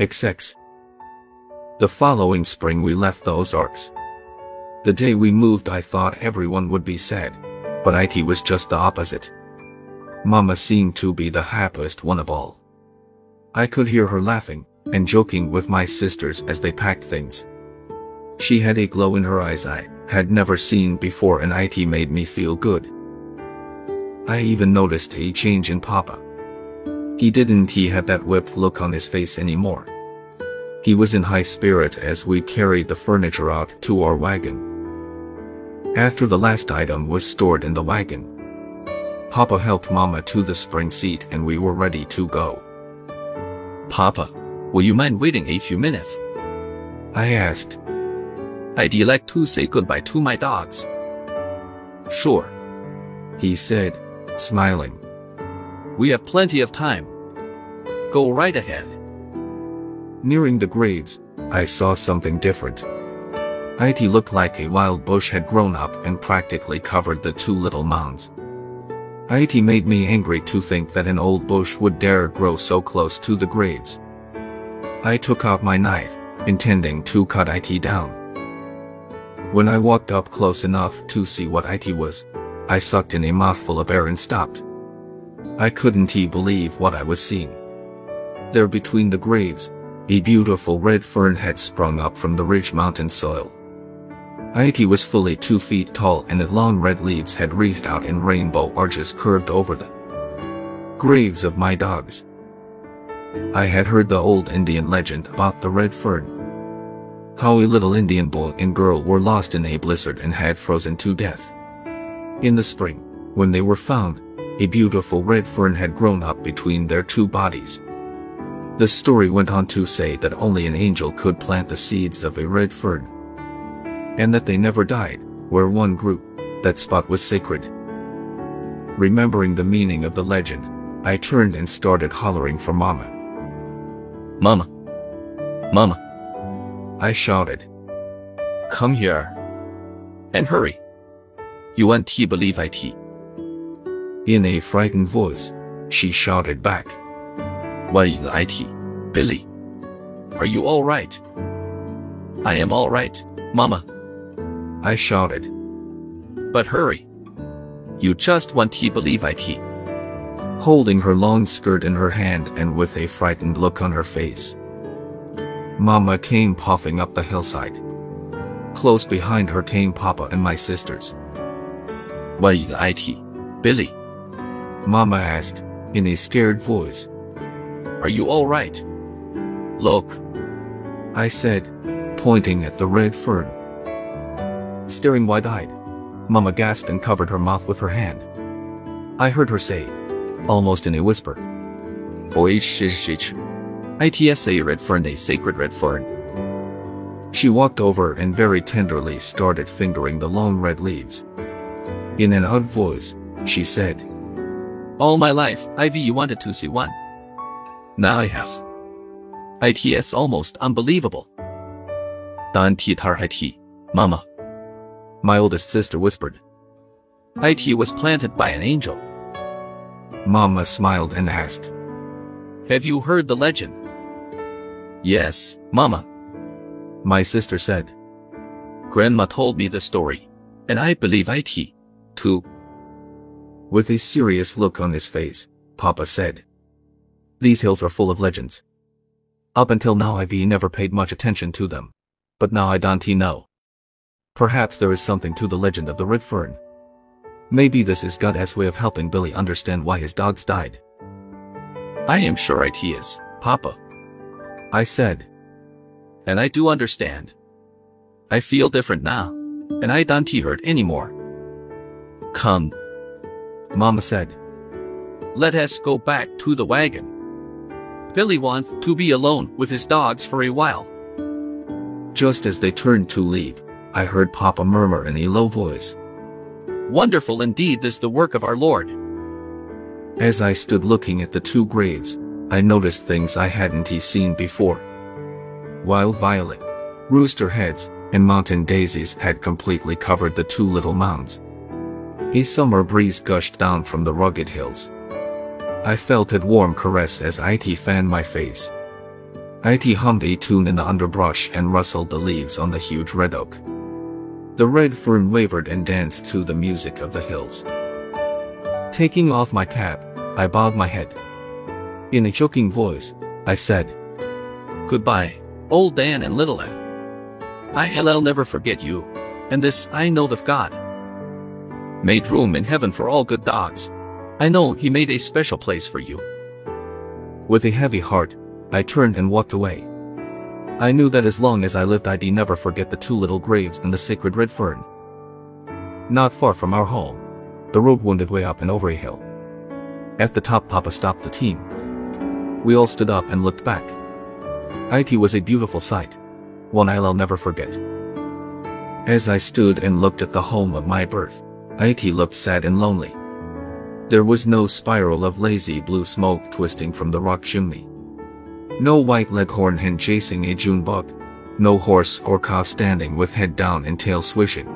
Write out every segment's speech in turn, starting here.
XX. The following spring we left the Ozarks. The day we moved I thought everyone would be sad, but IT was just the opposite. Mama seemed to be the happiest one of all. I could hear her laughing and joking with my sisters as they packed things. She had a glow in her eyes I had never seen before and IT made me feel good. I even noticed a change in Papa. He didn't he had that whipped look on his face anymore. He was in high spirit as we carried the furniture out to our wagon. After the last item was stored in the wagon, Papa helped Mama to the spring seat and we were ready to go. Papa, will you mind waiting a few minutes? I asked. I'd like to say goodbye to my dogs. Sure. He said, smiling. We have plenty of time. Go right ahead. Nearing the graves, I saw something different. It looked like a wild bush had grown up and practically covered the two little mounds. It made me angry to think that an old bush would dare grow so close to the graves. I took out my knife, intending to cut it down. When I walked up close enough to see what it was, I sucked in a mouthful of air and stopped. I couldn't believe what I was seeing. There between the graves, a beautiful red fern had sprung up from the rich mountain soil. It was fully two feet tall and its long red leaves had reached out in rainbow arches curved over the graves of my dogs. I had heard the old Indian legend about the red fern. How a little Indian boy and girl were lost in a blizzard and had frozen to death. In the spring, when they were found, a beautiful red fern had grown up between their two bodies. The story went on to say that only an angel could plant the seeds of a red fern and that they never died, where one grew. That spot was sacred. Remembering the meaning of the legend, I turned and started hollering for Mama. Mama. Mama. I shouted. Come here. And hurry. You want to believe it. In a frightened voice, she shouted back. Why it, Billy? Are you all right? I am all right, Mama. I shouted. But hurry. You just want to believe it. Holding her long skirt in her hand and with a frightened look on her face. Mama came puffing up the hillside. Close behind her came Papa and my sisters. What is it, Billy? Mama asked, in a scared voice. Are you all right? Look. I said, pointing at the red fern staring wide-eyed. Mama gasped and covered her mouth with her hand. I heard her say, almost in a whisper, ITSA red fern a sacred red fern. She walked over and very tenderly started fingering the long red leaves. In an odd voice, she said, All my life, Ivy wanted to see one. Now I have. ITS almost unbelievable. Dan Titar IT, Mama my oldest sister whispered. It was planted by an angel. Mama smiled and asked. Have you heard the legend? Yes, Mama. My sister said. Grandma told me the story, and I believe it, too. With a serious look on his face, Papa said. These hills are full of legends. Up until now I've never paid much attention to them. But now I don't know. Perhaps there is something to the legend of the red fern. Maybe this is God's way of helping Billy understand why his dogs died. I am sure it is, Papa. I said. And I do understand. I feel different now, and I don't hurt anymore. Come. Mama said. Let us go back to the wagon. Billy wants to be alone with his dogs for a while. Just as they turned to leave, I heard Papa murmur in a low voice. Wonderful indeed is the work of our Lord. As I stood looking at the two graves, I noticed things I hadn't seen before. Wild violet, rooster heads, and mountain daisies had completely covered the two little mounds. A summer breeze gushed down from the rugged hills. I felt its warm caress as it fanned my face. It hummed a tune in the underbrush and rustled the leaves on the huge red oak. The red fern wavered and danced to the music of the hills. Taking off my cap, I bowed my head. In a choking voice, I said, Goodbye, old Dan and little Ann. I'll never forget you, and this I know of God. Made room in heaven for all good dogs. I know he made a special place for you. With a heavy heart, I turned and walked away. I knew that as long as I lived I'd never forget the two little graves in the sacred red fern. Not far from our home, the road wounded way up and over a hill. At the top Papa stopped the team. We all stood up and looked back. It was a beautiful sight, one I'll never forget. As I stood and looked at the home of my birth, It looked sad and lonely. There was no spiral of lazy blue smoke twisting from the rock chimney. No white leghorn hen chasing a June bug. No horse or cow standing with head down and tail swishing.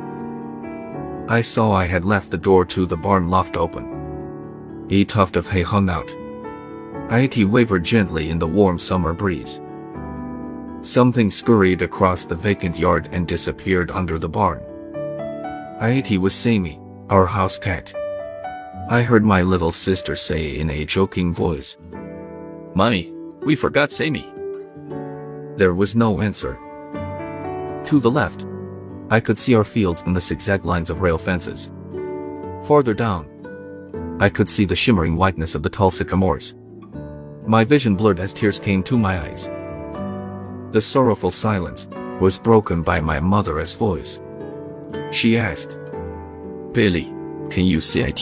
I saw I had left the door to the barn loft open. A tuft of hay hung out. It wavered gently in the warm summer breeze. Something scurried across the vacant yard and disappeared under the barn. It was Sammy, our house cat. I heard my little sister say in a joking voice, Mommy, we forgot Sammy. There was no answer. To the left, I could see our fields and the zigzag lines of rail fences. Farther down, I could see the shimmering whiteness of the tall sycamores. My vision blurred as tears came to my eyes. The sorrowful silence was broken by my mother's voice. She asked, Billy, can you see it?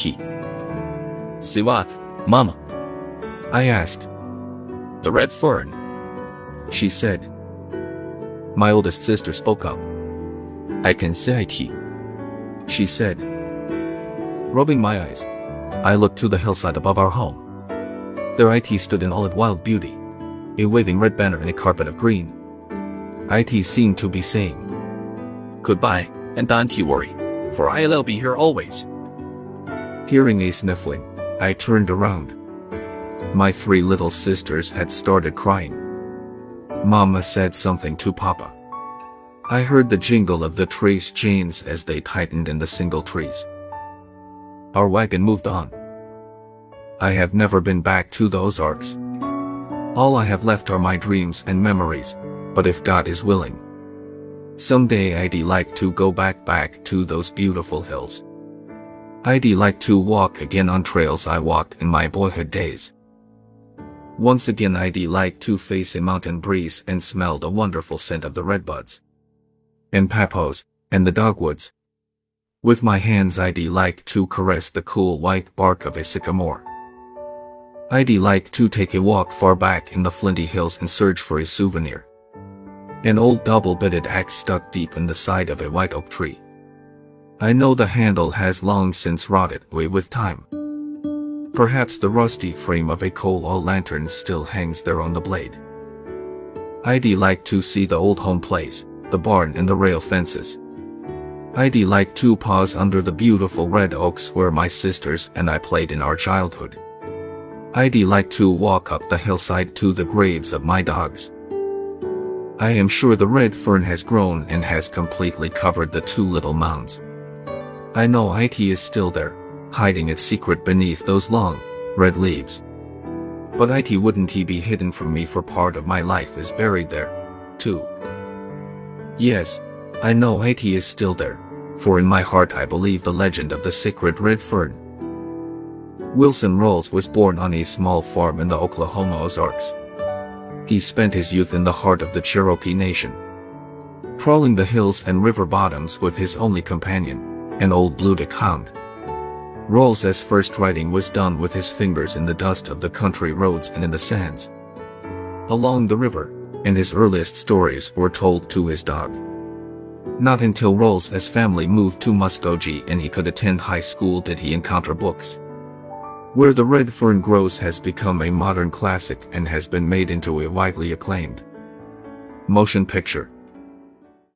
See what, Mama? I asked, the red fern. She said. My oldest sister spoke up. I can see it. She said. Rubbing my eyes, I looked to the hillside above our home. There it stood in all its wild beauty, a waving red banner in a carpet of green. It seemed to be saying, Goodbye, and don't you worry, for I'll be here always. Hearing a sniffling, I turned around. My three little sisters had started crying. Mama said something to Papa. I heard the jingle of the trace chains as they tightened in the single trees. Our wagon moved on. I have never been back to those Ozarks. All I have left are my dreams and memories, but if God is willing, someday I'd like to go back back to those beautiful hills. I'd like to walk again on trails I walked in my boyhood days. Once again I'd like to face a mountain breeze and smell the wonderful scent of the redbuds. And papaws, and the dogwoods. With my hands I'd like to caress the cool white bark of a sycamore. I'd like to take a walk far back in the flinty hills and search for a souvenir. An old double-bitted axe stuck deep in the side of a white oak tree. I know the handle has long since rotted away with time. Perhaps the rusty frame of a coal oil lantern still hangs there on the blade. I'd like to see the old home place, the barn and the rail fences. I'd like to pause under the beautiful red oaks where my sisters and I played in our childhood. I'd like to walk up the hillside to the graves of my dogs. I am sure the red fern has grown and has completely covered the two little mounds. I know it is still there, hiding its secret beneath those long, red leaves. But it wouldn't he be hidden from me for part of my life is buried there, too. Yes, I know it is still there, for in my heart I believe the legend of the sacred red fern. Wilson Rawls was born on a small farm in the Oklahoma Ozarks. He spent his youth in the heart of the Cherokee Nation. Crawling the hills and river bottoms with his only companion, an old blue hound. Rawls's first writing was done with his fingers in the dust of the country roads and in the sands. Along the river, and his earliest stories were told to his dog. Not until Rawls's family moved to Muskogee and he could attend high school did he encounter books. Where the Red Fern Grows has become a modern classic and has been made into a widely acclaimed motion picture.